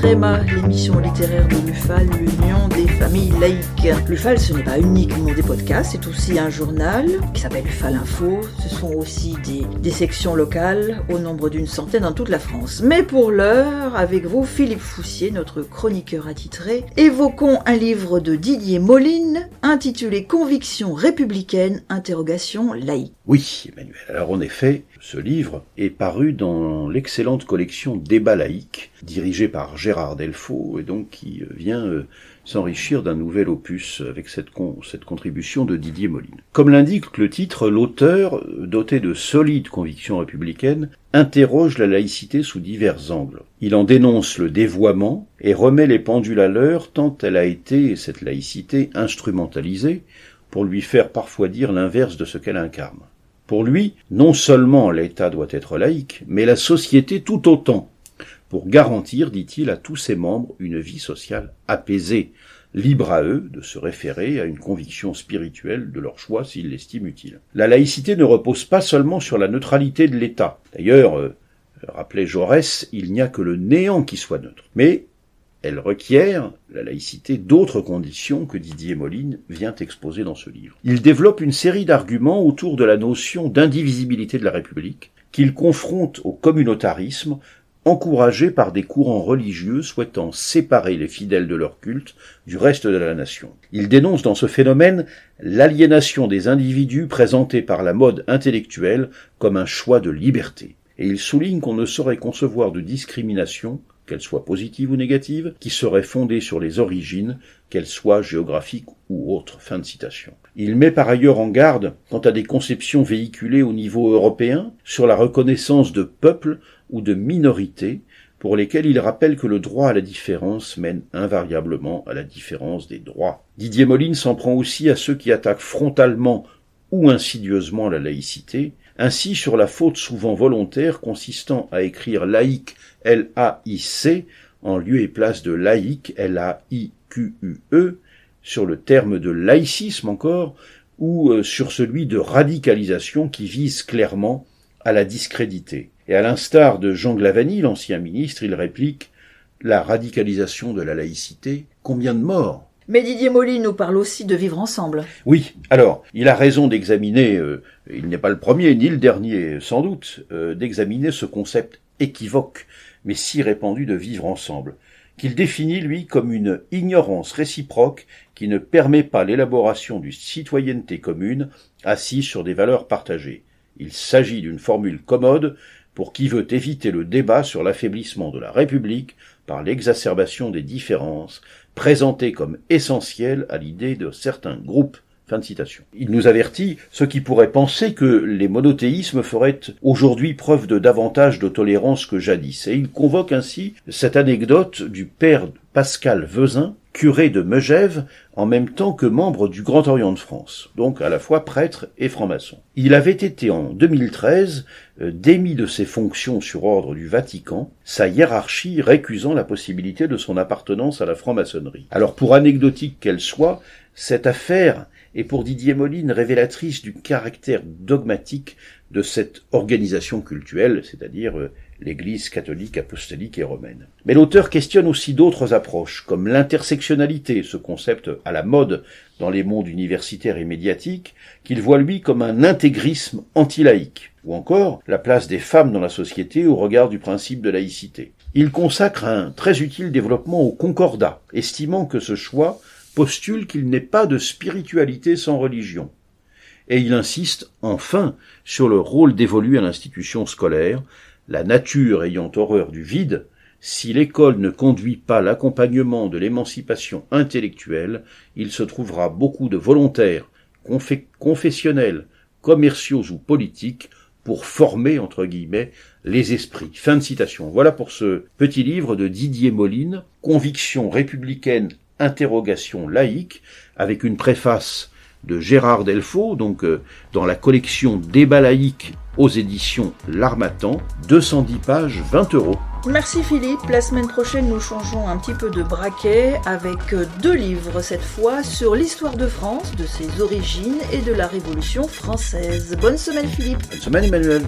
Tréma, l'émission littéraire de l'UFAL, l'Union des familles laïques. L'UFAL, ce n'est pas uniquement des podcasts, c'est aussi un journal qui s'appelle UFAL Info. Ce sont aussi des, sections locales, au nombre d'une centaine dans toute la France. Mais pour l'heure, avec vous, Philippe Foussier, notre chroniqueur attitré, évoquons un livre de Didier Moline intitulé Conviction républicaine, interrogation laïque. Oui, Emmanuel. Alors en effet, ce livre est paru dans l'excellente collection Débat laïque, dirigée par Gérard Delfaux, et donc qui vient euh, s'enrichir d'un nouvel opus avec cette, cette contribution de Didier Moline. Comme l'indique le titre, l'auteur, doté de solides convictions républicaines, interroge la laïcité sous divers angles. Il en dénonce le dévoiement et remet les pendules à l'heure tant elle a été, cette laïcité, instrumentalisée pour lui faire parfois dire l'inverse de ce qu'elle incarne. Pour lui, non seulement l'État doit être laïque, mais la société tout autant, pour garantir, dit-il, à tous ses membres une vie sociale apaisée, libre à eux de se référer à une conviction spirituelle de leur choix s'ils l'estiment utile. La laïcité ne repose pas seulement sur la neutralité de l'État. D'ailleurs, euh, rappelait Jaurès, il n'y a que le néant qui soit neutre. Mais elle requiert, la laïcité, d'autres conditions que Didier Moline vient exposer dans ce livre. Il développe une série d'arguments autour de la notion d'indivisibilité de la République, qu'il confronte au communautarisme, encouragé par des courants religieux souhaitant séparer les fidèles de leur culte du reste de la nation. Il dénonce dans ce phénomène l'aliénation des individus présentée par la mode intellectuelle comme un choix de liberté. Et il souligne qu'on ne saurait concevoir de discrimination qu'elle soit positive ou négative, qui serait fondée sur les origines, qu'elles soient géographiques ou autres. Fin de citation. Il met par ailleurs en garde quant à des conceptions véhiculées au niveau européen sur la reconnaissance de peuples ou de minorités, pour lesquels il rappelle que le droit à la différence mène invariablement à la différence des droits. Didier Moline s'en prend aussi à ceux qui attaquent frontalement ou insidieusement la laïcité, ainsi sur la faute souvent volontaire consistant à écrire laïque L-A-I-C en lieu et place de laïque L-A-I-Q-U-E, sur le terme de laïcisme encore, ou euh, sur celui de radicalisation qui vise clairement à la discréditer. Et à l'instar de Jean Glavany, l'ancien ministre, il réplique La radicalisation de la laïcité, combien de morts? Mais Didier Molly nous parle aussi de vivre ensemble. Oui, alors, il a raison d'examiner, euh, il n'est pas le premier ni le dernier sans doute, euh, d'examiner ce concept équivoque, mais si répandu de vivre ensemble, qu'il définit, lui, comme une ignorance réciproque qui ne permet pas l'élaboration d'une citoyenneté commune assise sur des valeurs partagées. Il s'agit d'une formule commode pour qui veut éviter le débat sur l'affaiblissement de la République l'exacerbation des différences, présenté comme essentiel à l'idée de certains groupes. Il nous avertit ceux qui pourraient penser que les monothéismes feraient aujourd'hui preuve de davantage de tolérance que jadis, et il convoque ainsi cette anecdote du père Pascal Vezin, curé de Megève, en même temps que membre du Grand Orient de France, donc à la fois prêtre et franc-maçon. Il avait été en 2013 euh, démis de ses fonctions sur ordre du Vatican, sa hiérarchie récusant la possibilité de son appartenance à la franc-maçonnerie. Alors pour anecdotique qu'elle soit, cette affaire est pour Didier Moline révélatrice du caractère dogmatique de cette organisation cultuelle, c'est-à-dire euh, l'Église catholique, apostolique et romaine. Mais l'auteur questionne aussi d'autres approches, comme l'intersectionnalité, ce concept à la mode dans les mondes universitaires et médiatiques, qu'il voit lui comme un intégrisme anti-laïque, ou encore la place des femmes dans la société au regard du principe de laïcité. Il consacre un très utile développement au concordat, estimant que ce choix postule qu'il n'est pas de spiritualité sans religion. Et il insiste enfin sur le rôle dévolu à l'institution scolaire, la nature ayant horreur du vide, si l'école ne conduit pas l'accompagnement de l'émancipation intellectuelle, il se trouvera beaucoup de volontaires, confessionnels, commerciaux ou politiques pour former, entre guillemets, les esprits. Fin de citation. Voilà pour ce petit livre de Didier Moline, Conviction républicaine, interrogation laïque, avec une préface de Gérard Delfaux, donc euh, dans la collection Débat laïque aux éditions L'Armatan, 210 pages, 20 euros. Merci Philippe. La semaine prochaine, nous changeons un petit peu de braquet avec euh, deux livres cette fois sur l'histoire de France, de ses origines et de la Révolution française. Bonne semaine Philippe. Bonne semaine Emmanuel.